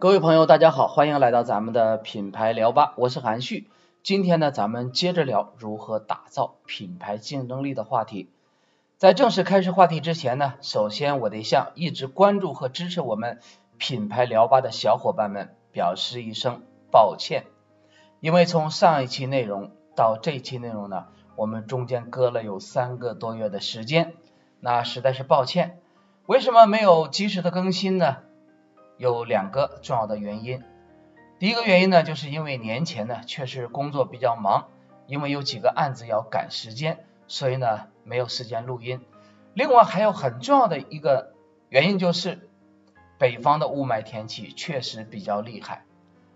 各位朋友，大家好，欢迎来到咱们的品牌聊吧，我是韩旭。今天呢，咱们接着聊如何打造品牌竞争力的话题。在正式开始话题之前呢，首先我得向一直关注和支持我们品牌聊吧的小伙伴们表示一声抱歉，因为从上一期内容到这一期内容呢，我们中间隔了有三个多月的时间，那实在是抱歉。为什么没有及时的更新呢？有两个重要的原因，第一个原因呢，就是因为年前呢确实工作比较忙，因为有几个案子要赶时间，所以呢没有时间录音。另外还有很重要的一个原因就是，北方的雾霾天气确实比较厉害，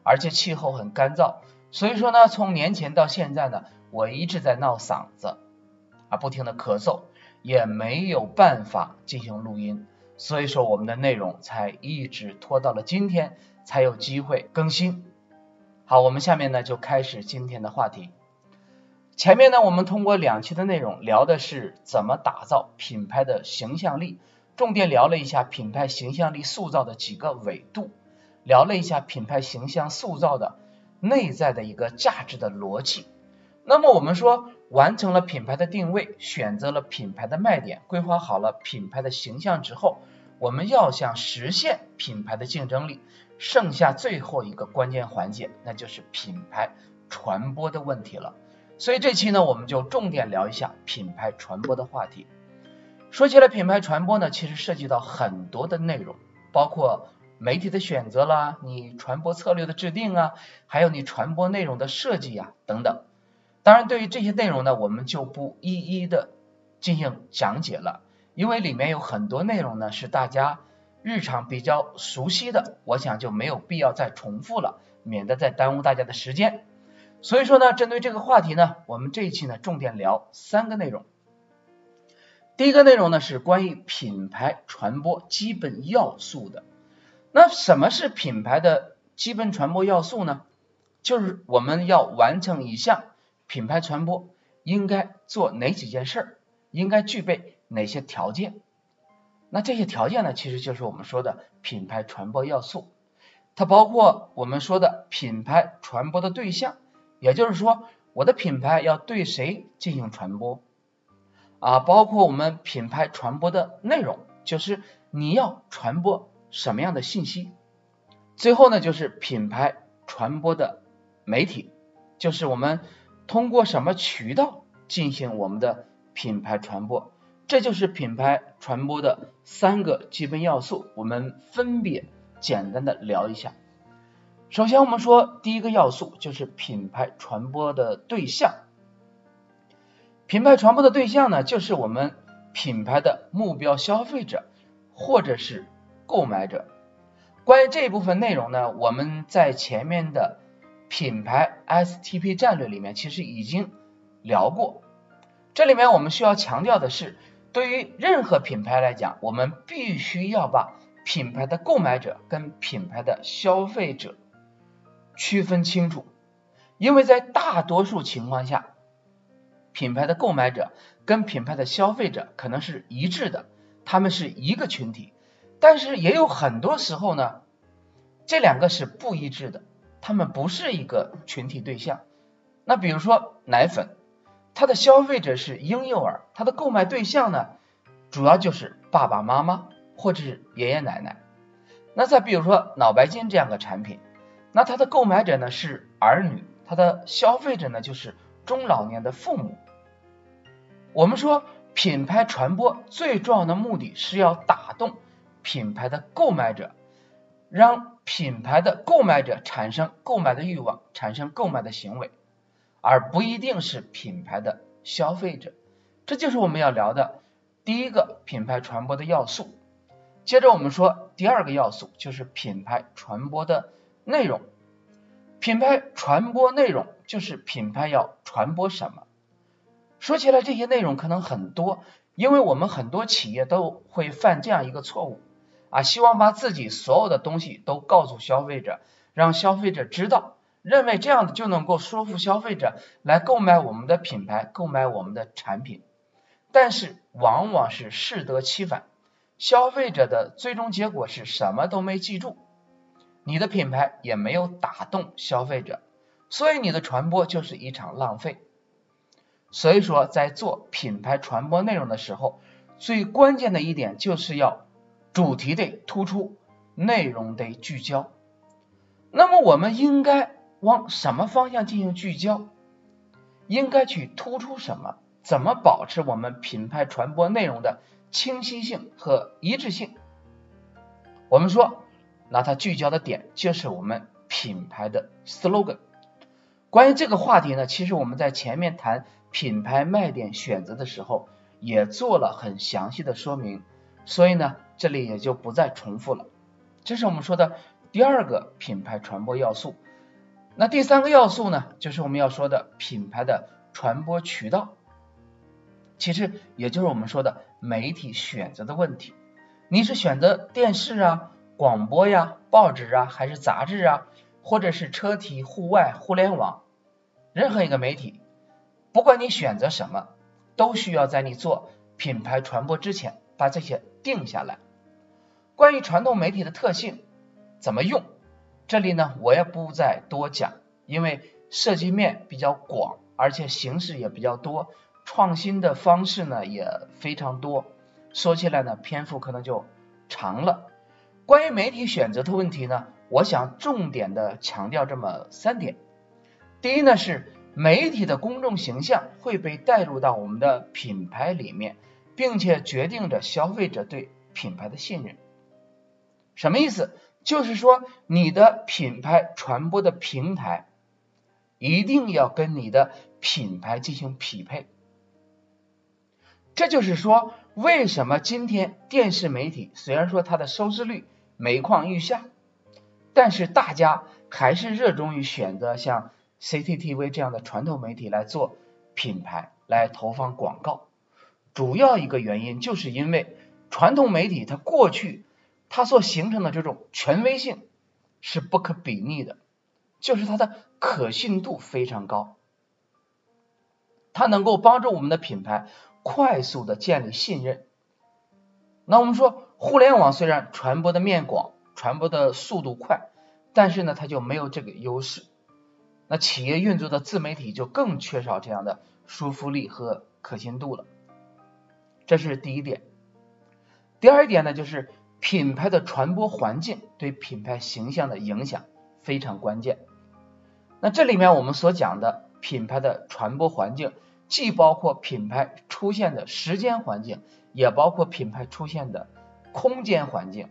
而且气候很干燥，所以说呢从年前到现在呢，我一直在闹嗓子啊，不停的咳嗽，也没有办法进行录音。所以说我们的内容才一直拖到了今天才有机会更新。好，我们下面呢就开始今天的话题。前面呢我们通过两期的内容聊的是怎么打造品牌的形象力，重点聊了一下品牌形象力塑造的几个维度，聊了一下品牌形象塑造的内在的一个价值的逻辑。那么我们说完成了品牌的定位，选择了品牌的卖点，规划好了品牌的形象之后，我们要想实现品牌的竞争力，剩下最后一个关键环节，那就是品牌传播的问题了。所以这期呢，我们就重点聊一下品牌传播的话题。说起来品牌传播呢，其实涉及到很多的内容，包括媒体的选择啦，你传播策略的制定啊，还有你传播内容的设计呀等等。当然，对于这些内容呢，我们就不一一的进行讲解了，因为里面有很多内容呢是大家日常比较熟悉的，我想就没有必要再重复了，免得再耽误大家的时间。所以说呢，针对这个话题呢，我们这一期呢重点聊三个内容。第一个内容呢是关于品牌传播基本要素的。那什么是品牌的基本传播要素呢？就是我们要完成一项。品牌传播应该做哪几件事儿？应该具备哪些条件？那这些条件呢，其实就是我们说的品牌传播要素。它包括我们说的品牌传播的对象，也就是说，我的品牌要对谁进行传播啊？包括我们品牌传播的内容，就是你要传播什么样的信息？最后呢，就是品牌传播的媒体，就是我们。通过什么渠道进行我们的品牌传播？这就是品牌传播的三个基本要素，我们分别简单的聊一下。首先，我们说第一个要素就是品牌传播的对象。品牌传播的对象呢，就是我们品牌的目标消费者或者是购买者。关于这一部分内容呢，我们在前面的。品牌 STP 战略里面其实已经聊过，这里面我们需要强调的是，对于任何品牌来讲，我们必须要把品牌的购买者跟品牌的消费者区分清楚，因为在大多数情况下，品牌的购买者跟品牌的消费者可能是一致的，他们是一个群体，但是也有很多时候呢，这两个是不一致的。他们不是一个群体对象。那比如说奶粉，它的消费者是婴幼儿，它的购买对象呢，主要就是爸爸妈妈或者是爷爷奶奶。那再比如说脑白金这样的产品，那它的购买者呢是儿女，它的消费者呢就是中老年的父母。我们说品牌传播最重要的目的是要打动品牌的购买者，让。品牌的购买者产生购买的欲望，产生购买的行为，而不一定是品牌的消费者。这就是我们要聊的第一个品牌传播的要素。接着我们说第二个要素，就是品牌传播的内容。品牌传播内容就是品牌要传播什么。说起来这些内容可能很多，因为我们很多企业都会犯这样一个错误。啊，希望把自己所有的东西都告诉消费者，让消费者知道，认为这样就能够说服消费者来购买我们的品牌，购买我们的产品。但是往往是适得其反，消费者的最终结果是什么都没记住，你的品牌也没有打动消费者，所以你的传播就是一场浪费。所以说，在做品牌传播内容的时候，最关键的一点就是要主题得突出，内容得聚焦。那么我们应该往什么方向进行聚焦？应该去突出什么？怎么保持我们品牌传播内容的清晰性和一致性？我们说，那它聚焦的点就是我们品牌的 slogan。关于这个话题呢，其实我们在前面谈品牌卖点选择的时候，也做了很详细的说明，所以呢，这里也就不再重复了。这是我们说的第二个品牌传播要素。那第三个要素呢，就是我们要说的品牌的传播渠道。其实也就是我们说的媒体选择的问题，你是选择电视啊、广播呀、报纸啊，还是杂志啊，或者是车体、户外、互联网，任何一个媒体，不管你选择什么，都需要在你做品牌传播之前把这些定下来。关于传统媒体的特性怎么用，这里呢我也不再多讲，因为涉及面比较广，而且形式也比较多。创新的方式呢也非常多，说起来呢篇幅可能就长了。关于媒体选择的问题呢，我想重点的强调这么三点。第一呢是媒体的公众形象会被带入到我们的品牌里面，并且决定着消费者对品牌的信任。什么意思？就是说你的品牌传播的平台一定要跟你的品牌进行匹配。这就是说，为什么今天电视媒体虽然说它的收视率每况愈下，但是大家还是热衷于选择像 CCTV 这样的传统媒体来做品牌来投放广告。主要一个原因就是因为传统媒体它过去它所形成的这种权威性是不可比拟的，就是它的可信度非常高，它能够帮助我们的品牌。快速的建立信任。那我们说，互联网虽然传播的面广，传播的速度快，但是呢，它就没有这个优势。那企业运作的自媒体就更缺少这样的说服力和可信度了。这是第一点。第二点呢，就是品牌的传播环境对品牌形象的影响非常关键。那这里面我们所讲的品牌的传播环境。既包括品牌出现的时间环境，也包括品牌出现的空间环境。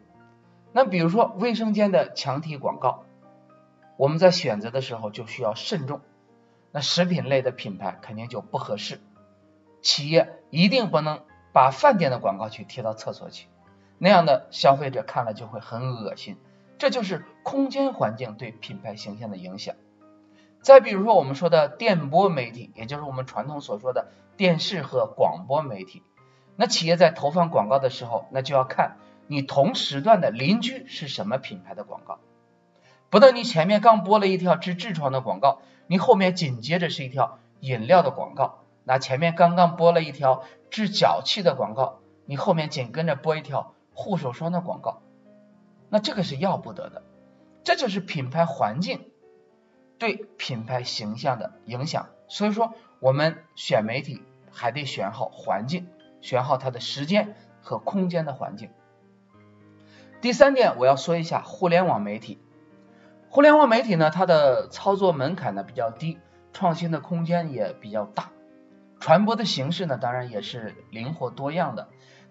那比如说卫生间的墙体广告，我们在选择的时候就需要慎重。那食品类的品牌肯定就不合适，企业一定不能把饭店的广告去贴到厕所去，那样的消费者看了就会很恶心。这就是空间环境对品牌形象的影响。再比如说，我们说的电波媒体，也就是我们传统所说的电视和广播媒体。那企业在投放广告的时候，那就要看你同时段的邻居是什么品牌的广告。不能你前面刚播了一条治痔疮的广告，你后面紧接着是一条饮料的广告。那前面刚刚播了一条治脚气的广告，你后面紧跟着播一条护手霜的广告，那这个是要不得的。这就是品牌环境。对品牌形象的影响，所以说我们选媒体还得选好环境，选好它的时间和空间的环境。第三点，我要说一下互联网媒体。互联网媒体呢，它的操作门槛呢比较低，创新的空间也比较大，传播的形式呢当然也是灵活多样的。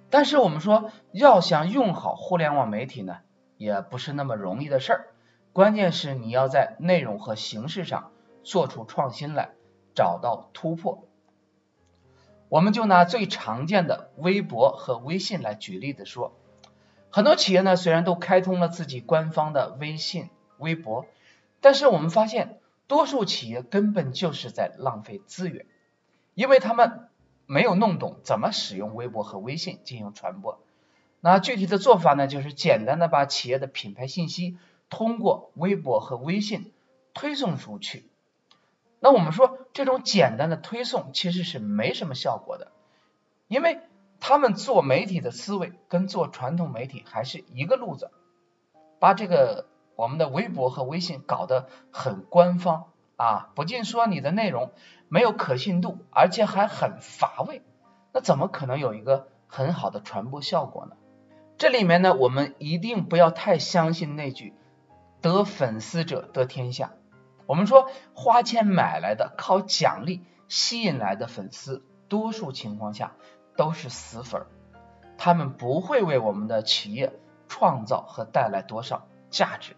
但是我们说要想用好互联网媒体呢，也不是那么容易的事儿。关键是你要在内容和形式上做出创新来，找到突破。我们就拿最常见的微博和微信来举例子说，很多企业呢虽然都开通了自己官方的微信、微博，但是我们发现多数企业根本就是在浪费资源，因为他们没有弄懂怎么使用微博和微信进行传播。那具体的做法呢，就是简单的把企业的品牌信息。通过微博和微信推送出去。那我们说这种简单的推送其实是没什么效果的，因为他们做媒体的思维跟做传统媒体还是一个路子，把这个我们的微博和微信搞得很官方啊，不仅说你的内容没有可信度，而且还很乏味，那怎么可能有一个很好的传播效果呢？这里面呢，我们一定不要太相信那句“得粉丝者得天下”。我们说花钱买来的、靠奖励吸引来的粉丝，多数情况下都是死粉，他们不会为我们的企业创造和带来多少价值。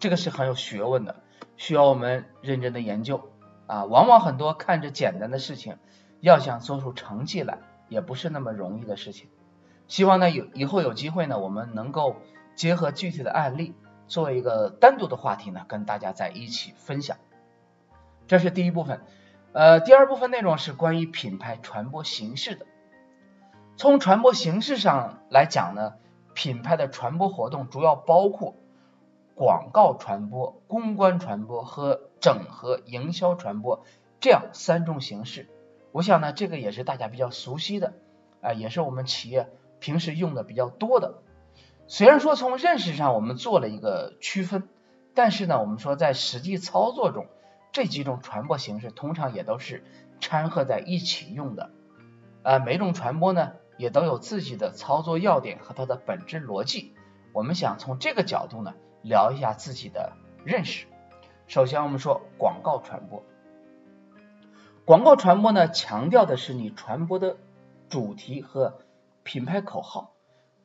这个是很有学问的，需要我们认真的研究啊。往往很多看着简单的事情，要想做出成绩来，也不是那么容易的事情。希望呢有以后有机会呢，我们能够结合具体的案例。做一个单独的话题呢，跟大家在一起分享。这是第一部分，呃，第二部分内容是关于品牌传播形式的。从传播形式上来讲呢，品牌的传播活动主要包括广告传播、公关传播和整合营销传播这样三种形式。我想呢，这个也是大家比较熟悉的，啊，也是我们企业平时用的比较多的。虽然说从认识上我们做了一个区分，但是呢，我们说在实际操作中，这几种传播形式通常也都是掺和在一起用的。啊，每种传播呢也都有自己的操作要点和它的本质逻辑。我们想从这个角度呢聊一下自己的认识。首先我们说广告传播，广告传播呢强调的是你传播的主题和品牌口号，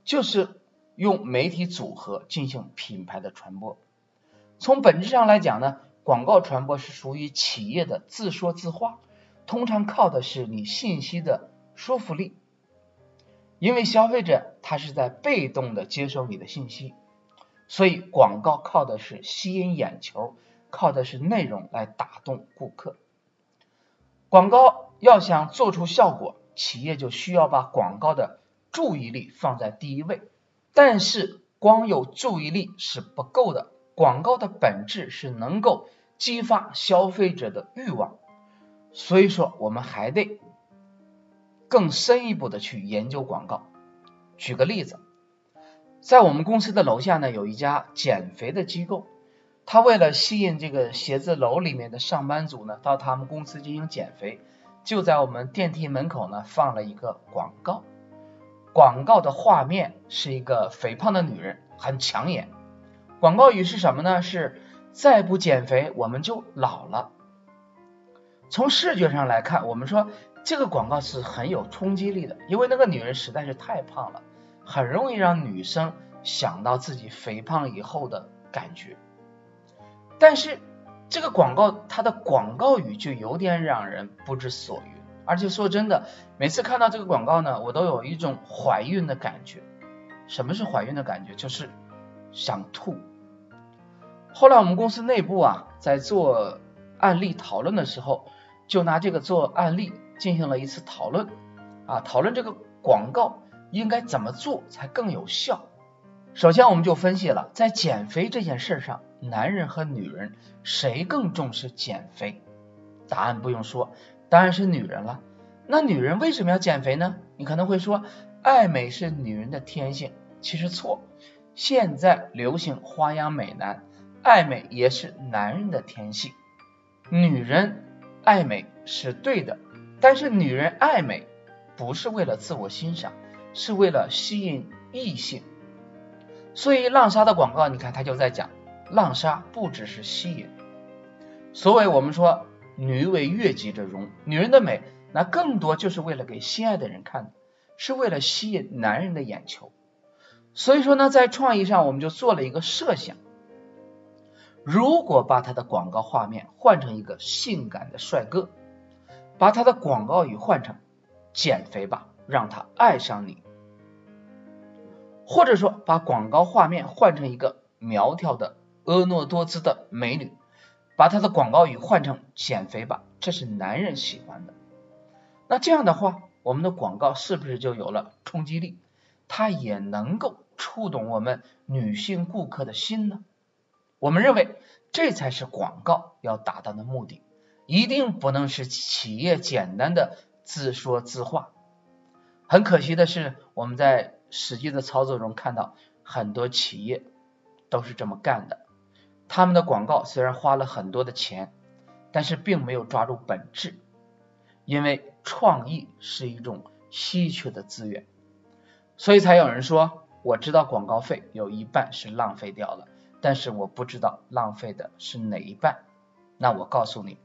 就是。用媒体组合进行品牌的传播。从本质上来讲呢，广告传播是属于企业的自说自话，通常靠的是你信息的说服力。因为消费者他是在被动的接收你的信息，所以广告靠的是吸引眼球，靠的是内容来打动顾客。广告要想做出效果，企业就需要把广告的注意力放在第一位。但是光有注意力是不够的，广告的本质是能够激发消费者的欲望，所以说我们还得更深一步的去研究广告。举个例子，在我们公司的楼下呢，有一家减肥的机构，他为了吸引这个写字楼里面的上班族呢，到他们公司进行减肥，就在我们电梯门口呢放了一个广告。广告的画面是一个肥胖的女人，很抢眼。广告语是什么呢？是再不减肥我们就老了。从视觉上来看，我们说这个广告是很有冲击力的，因为那个女人实在是太胖了，很容易让女生想到自己肥胖以后的感觉。但是这个广告它的广告语就有点让人不知所云。而且说真的，每次看到这个广告呢，我都有一种怀孕的感觉。什么是怀孕的感觉？就是想吐。后来我们公司内部啊，在做案例讨论的时候，就拿这个做案例进行了一次讨论啊，讨论这个广告应该怎么做才更有效。首先我们就分析了，在减肥这件事上，男人和女人谁更重视减肥？答案不用说。当然是女人了。那女人为什么要减肥呢？你可能会说，爱美是女人的天性。其实错，现在流行花样美男，爱美也是男人的天性。女人爱美是对的，但是女人爱美不是为了自我欣赏，是为了吸引异性。所以浪莎的广告，你看他就在讲，浪莎不只是吸引。所谓我们说。女为悦己者容，女人的美，那更多就是为了给心爱的人看的，是为了吸引男人的眼球。所以说呢，在创意上，我们就做了一个设想：如果把他的广告画面换成一个性感的帅哥，把他的广告语换成“减肥吧，让他爱上你”，或者说把广告画面换成一个苗条的婀娜多姿的美女。把她的广告语换成“减肥吧”，这是男人喜欢的。那这样的话，我们的广告是不是就有了冲击力？它也能够触动我们女性顾客的心呢？我们认为这才是广告要达到的目的，一定不能是企业简单的自说自话。很可惜的是，我们在实际的操作中看到很多企业都是这么干的。他们的广告虽然花了很多的钱，但是并没有抓住本质，因为创意是一种稀缺的资源，所以才有人说，我知道广告费有一半是浪费掉了，但是我不知道浪费的是哪一半。那我告诉你，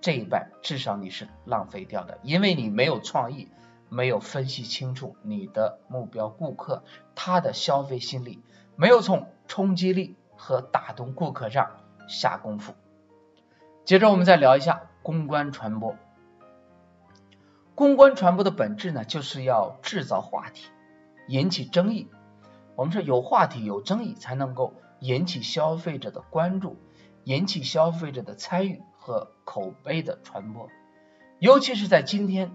这一半至少你是浪费掉的，因为你没有创意。没有分析清楚你的目标顾客他的消费心理，没有从冲击力和打动顾客上下功夫。接着我们再聊一下公关传播。公关传播的本质呢，就是要制造话题，引起争议。我们说有话题有争议，才能够引起消费者的关注，引起消费者的参与和口碑的传播。尤其是在今天。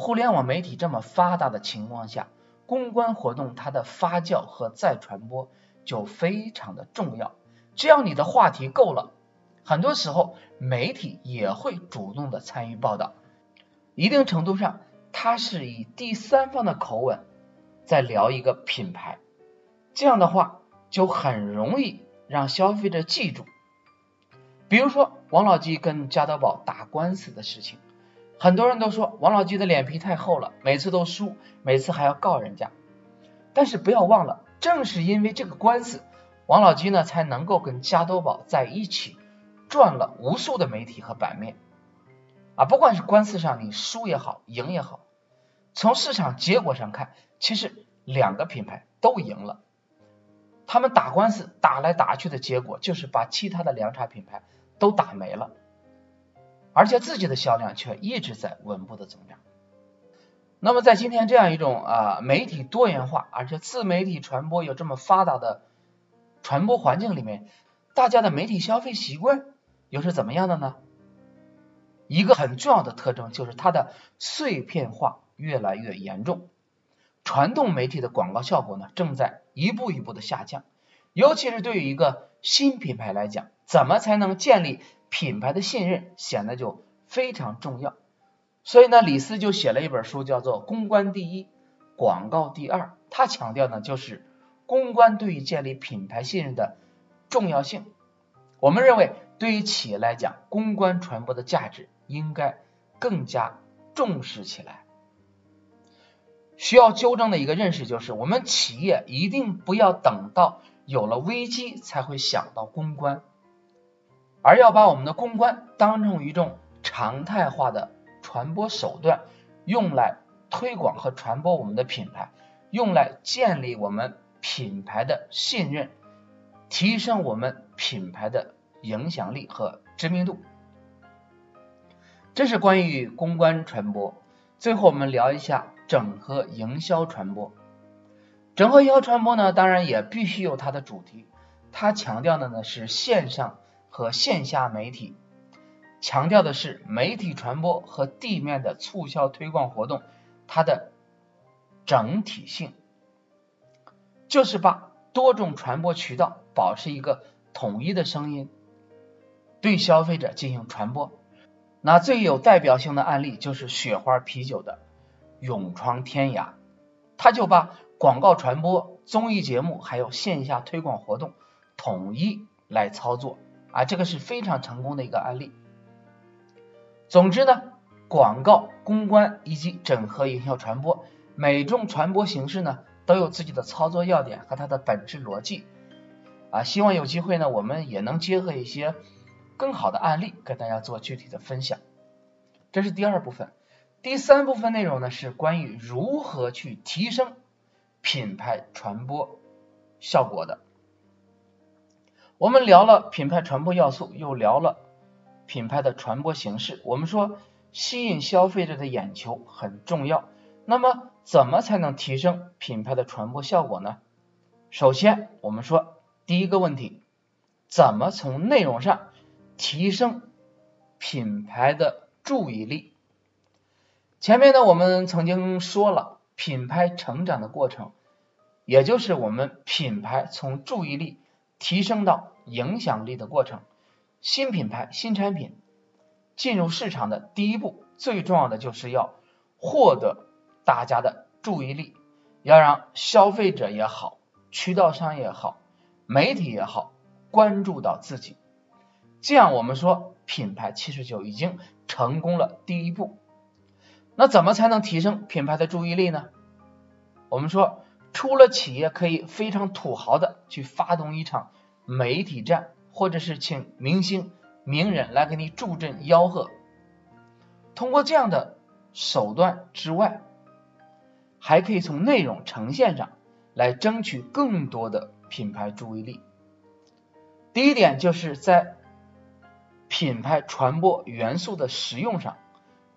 互联网媒体这么发达的情况下，公关活动它的发酵和再传播就非常的重要。只要你的话题够了，很多时候媒体也会主动的参与报道。一定程度上，它是以第三方的口吻在聊一个品牌，这样的话就很容易让消费者记住。比如说王老吉跟加多宝打官司的事情。很多人都说王老吉的脸皮太厚了，每次都输，每次还要告人家。但是不要忘了，正是因为这个官司，王老吉呢才能够跟加多宝在一起，赚了无数的媒体和版面。啊，不管是官司上你输也好，赢也好，从市场结果上看，其实两个品牌都赢了。他们打官司打来打去的结果，就是把其他的凉茶品牌都打没了。而且自己的销量却一直在稳步的增长。那么在今天这样一种啊媒体多元化，而且自媒体传播有这么发达的传播环境里面，大家的媒体消费习惯又是怎么样的呢？一个很重要的特征就是它的碎片化越来越严重，传统媒体的广告效果呢正在一步一步的下降，尤其是对于一个新品牌来讲，怎么才能建立？品牌的信任显得就非常重要，所以呢，李斯就写了一本书，叫做《公关第一，广告第二》。他强调呢，就是公关对于建立品牌信任的重要性。我们认为，对于企业来讲，公关传播的价值应该更加重视起来。需要纠正的一个认识就是，我们企业一定不要等到有了危机才会想到公关。而要把我们的公关当成一种常态化的传播手段，用来推广和传播我们的品牌，用来建立我们品牌的信任，提升我们品牌的影响力和知名度。这是关于公关传播。最后我们聊一下整合营销传播。整合营销传播呢，当然也必须有它的主题，它强调的呢是线上。和线下媒体强调的是媒体传播和地面的促销推广活动，它的整体性，就是把多种传播渠道保持一个统一的声音，对消费者进行传播。那最有代表性的案例就是雪花啤酒的勇闯天涯，他就把广告传播、综艺节目还有线下推广活动统一来操作。啊，这个是非常成功的一个案例。总之呢，广告、公关以及整合营销传播，每种传播形式呢都有自己的操作要点和它的本质逻辑。啊，希望有机会呢，我们也能结合一些更好的案例，跟大家做具体的分享。这是第二部分，第三部分内容呢是关于如何去提升品牌传播效果的。我们聊了品牌传播要素，又聊了品牌的传播形式。我们说吸引消费者的眼球很重要，那么怎么才能提升品牌的传播效果呢？首先，我们说第一个问题，怎么从内容上提升品牌的注意力？前面呢，我们曾经说了，品牌成长的过程，也就是我们品牌从注意力。提升到影响力的过程。新品牌、新产品进入市场的第一步，最重要的就是要获得大家的注意力，要让消费者也好、渠道商也好、媒体也好关注到自己。这样，我们说品牌其实就已经成功了第一步。那怎么才能提升品牌的注意力呢？我们说，除了企业可以非常土豪的去发动一场媒体战，或者是请明星、名人来给你助阵吆喝，通过这样的手段之外，还可以从内容呈现上来争取更多的品牌注意力。第一点就是在品牌传播元素的使用上。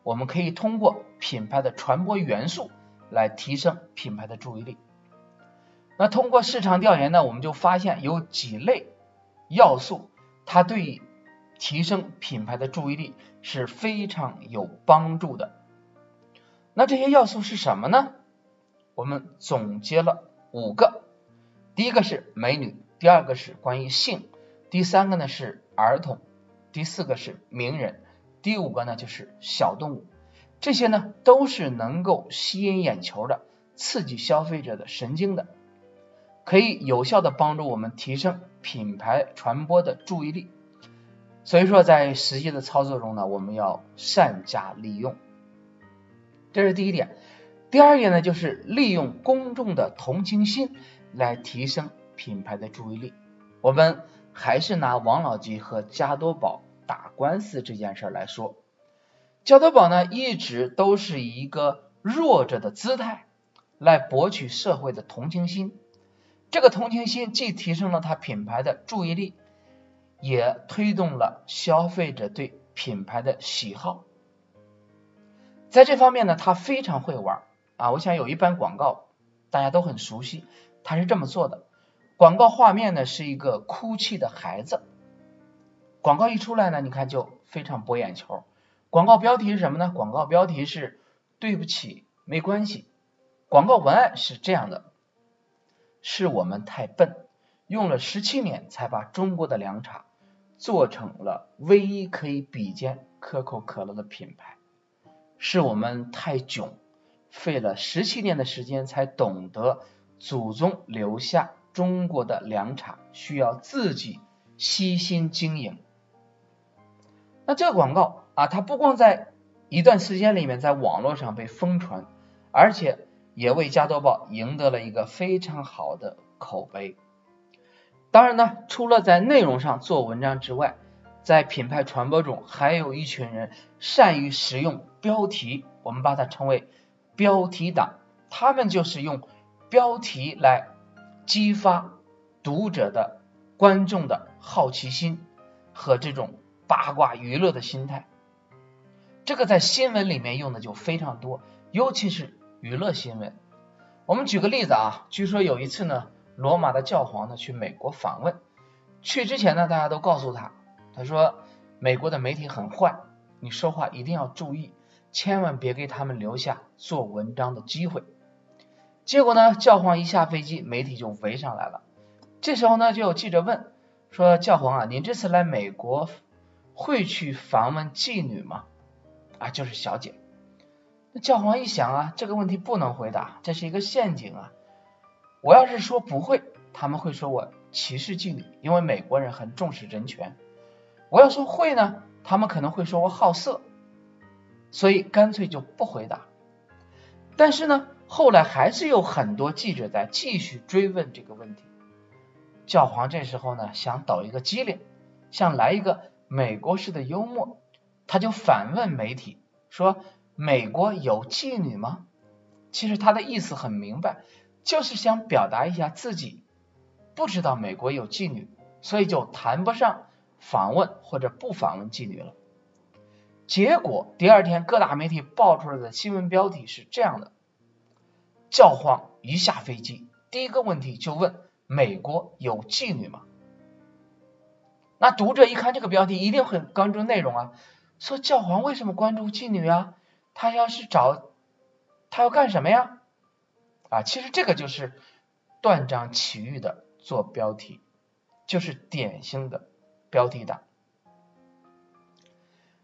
我们可以通过品牌的传播元素来提升品牌的注意力。那通过市场调研呢，我们就发现有几类要素，它对提升品牌的注意力是非常有帮助的。那这些要素是什么呢？我们总结了五个：第一个是美女，第二个是关于性，第三个呢是儿童，第四个是名人。第五个呢，就是小动物，这些呢都是能够吸引眼球的，刺激消费者的神经的，可以有效的帮助我们提升品牌传播的注意力。所以说，在实际的操作中呢，我们要善加利用。这是第一点。第二点呢，就是利用公众的同情心来提升品牌的注意力。我们还是拿王老吉和加多宝。打官司这件事来说，加多宝呢一直都是以一个弱者的姿态来博取社会的同情心。这个同情心既提升了他品牌的注意力，也推动了消费者对品牌的喜好。在这方面呢，他非常会玩啊！我想有一版广告大家都很熟悉，他是这么做的：广告画面呢是一个哭泣的孩子。广告一出来呢，你看就非常博眼球。广告标题是什么呢？广告标题是“对不起，没关系”。广告文案是这样的：是我们太笨，用了十七年才把中国的凉茶做成了唯一可以比肩可口可乐的品牌；是我们太囧，费了十七年的时间才懂得祖宗留下中国的凉茶需要自己悉心经营。那这个广告啊，它不光在一段时间里面在网络上被疯传，而且也为加多宝赢得了一个非常好的口碑。当然呢，除了在内容上做文章之外，在品牌传播中，还有一群人善于使用标题，我们把它称为标题党。他们就是用标题来激发读者的、观众的好奇心和这种。八卦娱乐的心态，这个在新闻里面用的就非常多，尤其是娱乐新闻。我们举个例子啊，据说有一次呢，罗马的教皇呢去美国访问，去之前呢，大家都告诉他，他说美国的媒体很坏，你说话一定要注意，千万别给他们留下做文章的机会。结果呢，教皇一下飞机，媒体就围上来了。这时候呢，就有记者问说，教皇啊，您这次来美国？会去访问妓女吗？啊，就是小姐。那教皇一想啊，这个问题不能回答，这是一个陷阱啊。我要是说不会，他们会说我歧视妓女，因为美国人很重视人权。我要说会呢，他们可能会说我好色，所以干脆就不回答。但是呢，后来还是有很多记者在继续追问这个问题。教皇这时候呢，想抖一个机灵，想来一个。美国式的幽默，他就反问媒体说：“美国有妓女吗？”其实他的意思很明白，就是想表达一下自己不知道美国有妓女，所以就谈不上访问或者不访问妓女了。结果第二天各大媒体爆出来的新闻标题是这样的：教皇一下飞机，第一个问题就问美国有妓女吗？那读者一看这个标题，一定很关注内容啊。说教皇为什么关注妓女啊？他要是找他要干什么呀？啊，其实这个就是断章取义的做标题，就是典型的标题党。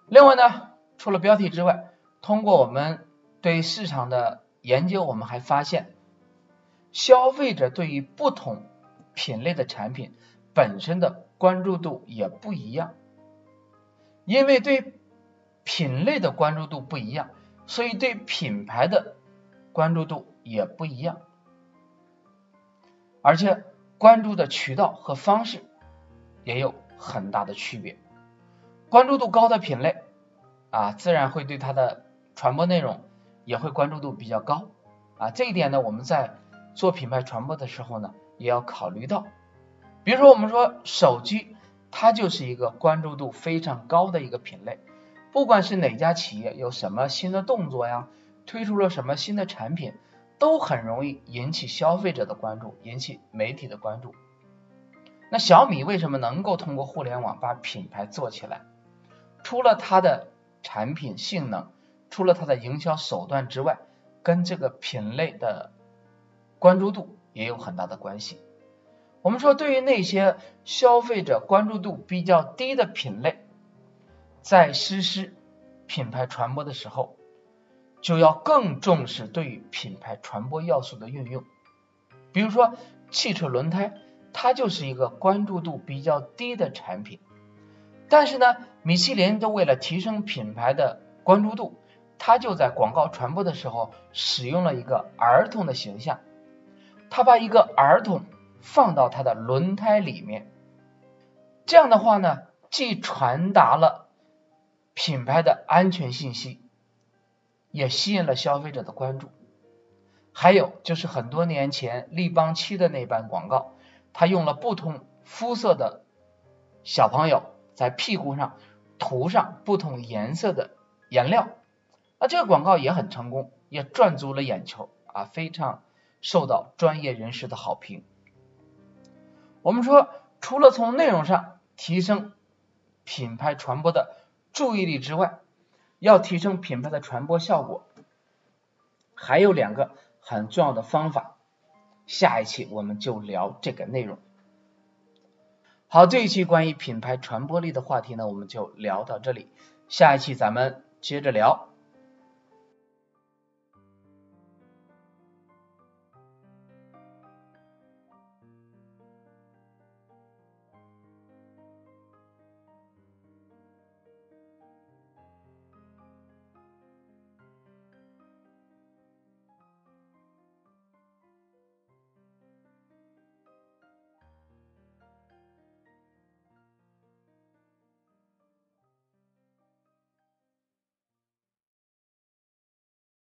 另外呢，除了标题之外，通过我们对市场的研究，我们还发现，消费者对于不同品类的产品本身的关注度也不一样。因为对品类的关注度不一样，所以对品牌的关注度也不一样，而且关注的渠道和方式也有很大的区别。关注度高的品类啊，自然会对它的传播内容也会关注度比较高啊。这一点呢，我们在做品牌传播的时候呢，也要考虑到。比如说，我们说手机。它就是一个关注度非常高的一个品类，不管是哪家企业有什么新的动作呀，推出了什么新的产品，都很容易引起消费者的关注，引起媒体的关注。那小米为什么能够通过互联网把品牌做起来？除了它的产品性能，除了它的营销手段之外，跟这个品类的关注度也有很大的关系。我们说，对于那些消费者关注度比较低的品类，在实施品牌传播的时候，就要更重视对于品牌传播要素的运用。比如说，汽车轮胎，它就是一个关注度比较低的产品，但是呢，米其林都为了提升品牌的关注度，它就在广告传播的时候使用了一个儿童的形象，他把一个儿童。放到它的轮胎里面，这样的话呢，既传达了品牌的安全信息，也吸引了消费者的关注。还有就是很多年前立邦漆的那版广告，它用了不同肤色的小朋友在屁股上涂上不同颜色的颜料，那这个广告也很成功，也赚足了眼球啊，非常受到专业人士的好评。我们说，除了从内容上提升品牌传播的注意力之外，要提升品牌的传播效果，还有两个很重要的方法。下一期我们就聊这个内容。好，这一期关于品牌传播力的话题呢，我们就聊到这里。下一期咱们接着聊。